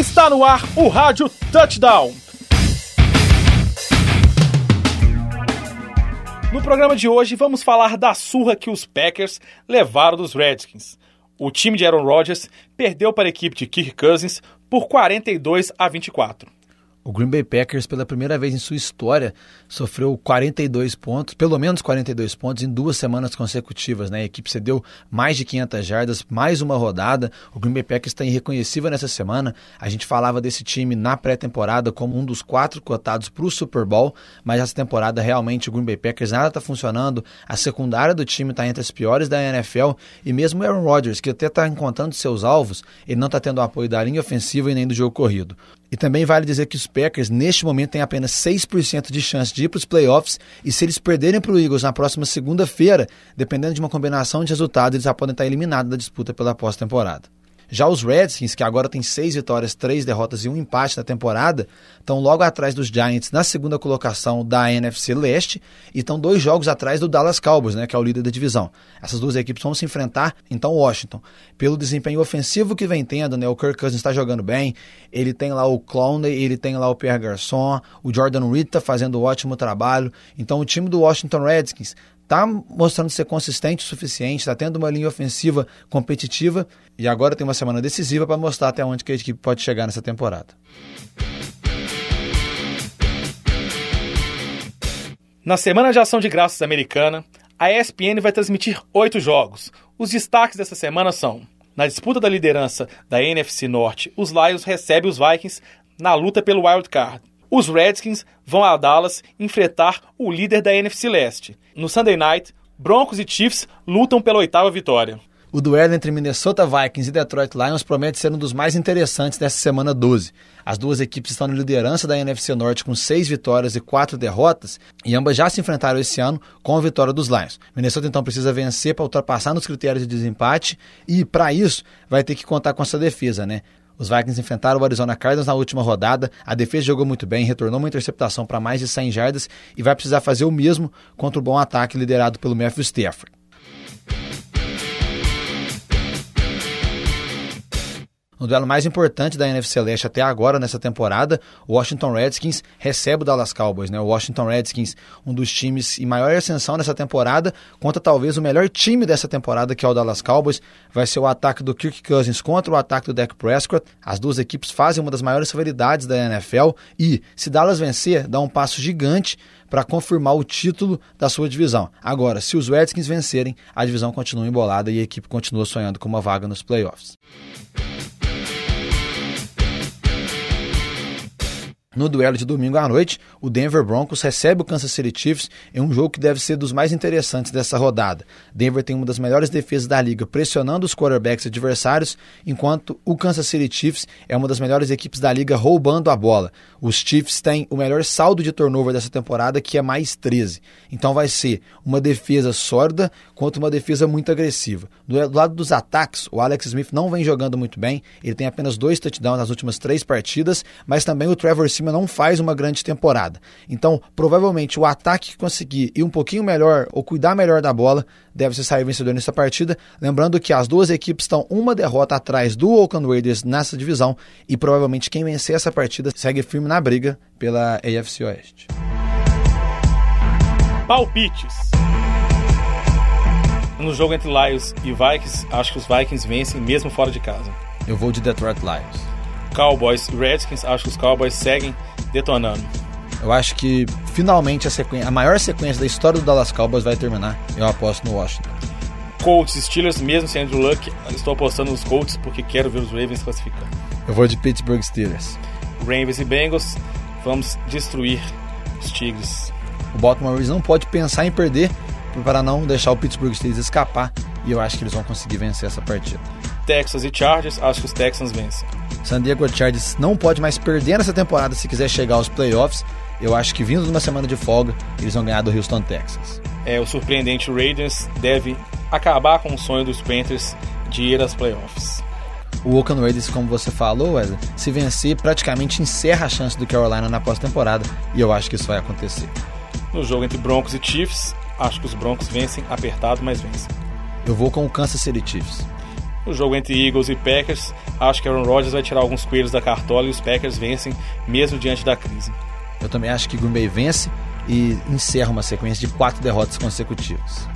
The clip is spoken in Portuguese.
Está no ar o Rádio Touchdown. No programa de hoje vamos falar da surra que os Packers levaram dos Redskins. O time de Aaron Rodgers perdeu para a equipe de Kirk Cousins por 42 a 24. O Green Bay Packers, pela primeira vez em sua história, sofreu 42 pontos, pelo menos 42 pontos, em duas semanas consecutivas. Né? A equipe cedeu mais de 500 jardas, mais uma rodada. O Green Bay Packers está irreconhecível nessa semana. A gente falava desse time na pré-temporada como um dos quatro cotados para o Super Bowl, mas essa temporada realmente o Green Bay Packers nada está funcionando. A secundária do time está entre as piores da NFL e mesmo o Aaron Rodgers, que até está encontrando seus alvos, ele não está tendo apoio da linha ofensiva e nem do jogo corrido. E também vale dizer que os Packers, neste momento, têm apenas 6% de chance de ir para os playoffs. E se eles perderem para o Eagles na próxima segunda-feira, dependendo de uma combinação de resultados, eles já podem estar eliminados da disputa pela pós-temporada. Já os Redskins, que agora tem seis vitórias, três derrotas e um empate na temporada, estão logo atrás dos Giants na segunda colocação da NFC Leste e estão dois jogos atrás do Dallas Cowboys, né, que é o líder da divisão. Essas duas equipes vão se enfrentar, então Washington, pelo desempenho ofensivo que vem tendo, né, o Kirk Cousins está jogando bem, ele tem lá o Clowney, ele tem lá o Pierre Garçon, o Jordan Reed está fazendo um ótimo trabalho, então o time do Washington Redskins está mostrando ser consistente o suficiente, está tendo uma linha ofensiva competitiva e agora tem uma semana decisiva para mostrar até onde que a equipe pode chegar nessa temporada. Na semana de ação de graças americana, a ESPN vai transmitir oito jogos. Os destaques dessa semana são: na disputa da liderança da NFC Norte, os Lions recebem os Vikings na luta pelo wild card. Os Redskins vão a Dallas enfrentar o líder da NFC Leste. No Sunday Night, Broncos e Chiefs lutam pela oitava vitória. O duelo entre Minnesota Vikings e Detroit Lions promete ser um dos mais interessantes dessa semana 12. As duas equipes estão na liderança da NFC Norte com seis vitórias e quatro derrotas, e ambas já se enfrentaram esse ano com a vitória dos Lions. Minnesota então precisa vencer para ultrapassar nos critérios de desempate, e para isso vai ter que contar com essa defesa, né? Os Vikings enfrentaram o Arizona Cardinals na última rodada. A defesa jogou muito bem, retornou uma interceptação para mais de 100 jardas e vai precisar fazer o mesmo contra o bom ataque liderado pelo Matthew Stafford. No duelo mais importante da NFC Leste até agora nessa temporada, o Washington Redskins recebe o Dallas Cowboys. Né? O Washington Redskins, um dos times em maior ascensão nessa temporada, contra talvez o melhor time dessa temporada, que é o Dallas Cowboys. Vai ser o ataque do Kirk Cousins contra o ataque do Dak Prescott. As duas equipes fazem uma das maiores rivalidades da NFL e, se Dallas vencer, dá um passo gigante para confirmar o título da sua divisão. Agora, se os Redskins vencerem, a divisão continua embolada e a equipe continua sonhando com uma vaga nos playoffs. No duelo de domingo à noite, o Denver Broncos recebe o Kansas City Chiefs em um jogo que deve ser dos mais interessantes dessa rodada. Denver tem uma das melhores defesas da liga, pressionando os quarterbacks adversários, enquanto o Kansas City Chiefs é uma das melhores equipes da liga roubando a bola. Os Chiefs têm o melhor saldo de turnover dessa temporada, que é mais 13. Então vai ser uma defesa sólida contra uma defesa muito agressiva. Do lado dos ataques, o Alex Smith não vem jogando muito bem, ele tem apenas dois touchdowns nas últimas três partidas, mas também o Trevor não faz uma grande temporada. Então, provavelmente o ataque que conseguir ir um pouquinho melhor ou cuidar melhor da bola deve ser sair vencedor nessa partida. Lembrando que as duas equipes estão uma derrota atrás do Oakland Raiders nessa divisão e provavelmente quem vencer essa partida segue firme na briga pela AFC Oeste. Palpites. No jogo entre Lions e Vikings, acho que os Vikings vencem mesmo fora de casa. Eu vou de Detroit Lions. Cowboys e Redskins, acho que os Cowboys seguem detonando. Eu acho que finalmente a, a maior sequência da história do Dallas Cowboys vai terminar. Eu aposto no Washington. Colts e Steelers, mesmo sem Andrew Luck, estou apostando nos Colts porque quero ver os Ravens classificando. Eu vou de Pittsburgh Steelers. Ravens e Bengals, vamos destruir os Tigres. O Baltimore Ravens não pode pensar em perder para não deixar o Pittsburgh Steelers escapar e eu acho que eles vão conseguir vencer essa partida. Texas e Chargers, acho que os Texans vencem. San Diego Chargers não pode mais perder nessa temporada se quiser chegar aos playoffs. Eu acho que vindo de uma semana de folga, eles vão ganhar do Houston Texans. É, o surpreendente Raiders deve acabar com o sonho dos Panthers de ir às playoffs. O Oakland Raiders, como você falou, Wesley, se vencer, praticamente encerra a chance do Carolina na pós-temporada, e eu acho que isso vai acontecer. No jogo entre Broncos e Chiefs, acho que os Broncos vencem apertado, mas vencem. Eu vou com o Kansas City Chiefs. No jogo entre Eagles e Packers, acho que Aaron Rodgers vai tirar alguns coelhos da cartola e os Packers vencem mesmo diante da crise. Eu também acho que Green Bay vence e encerra uma sequência de quatro derrotas consecutivas.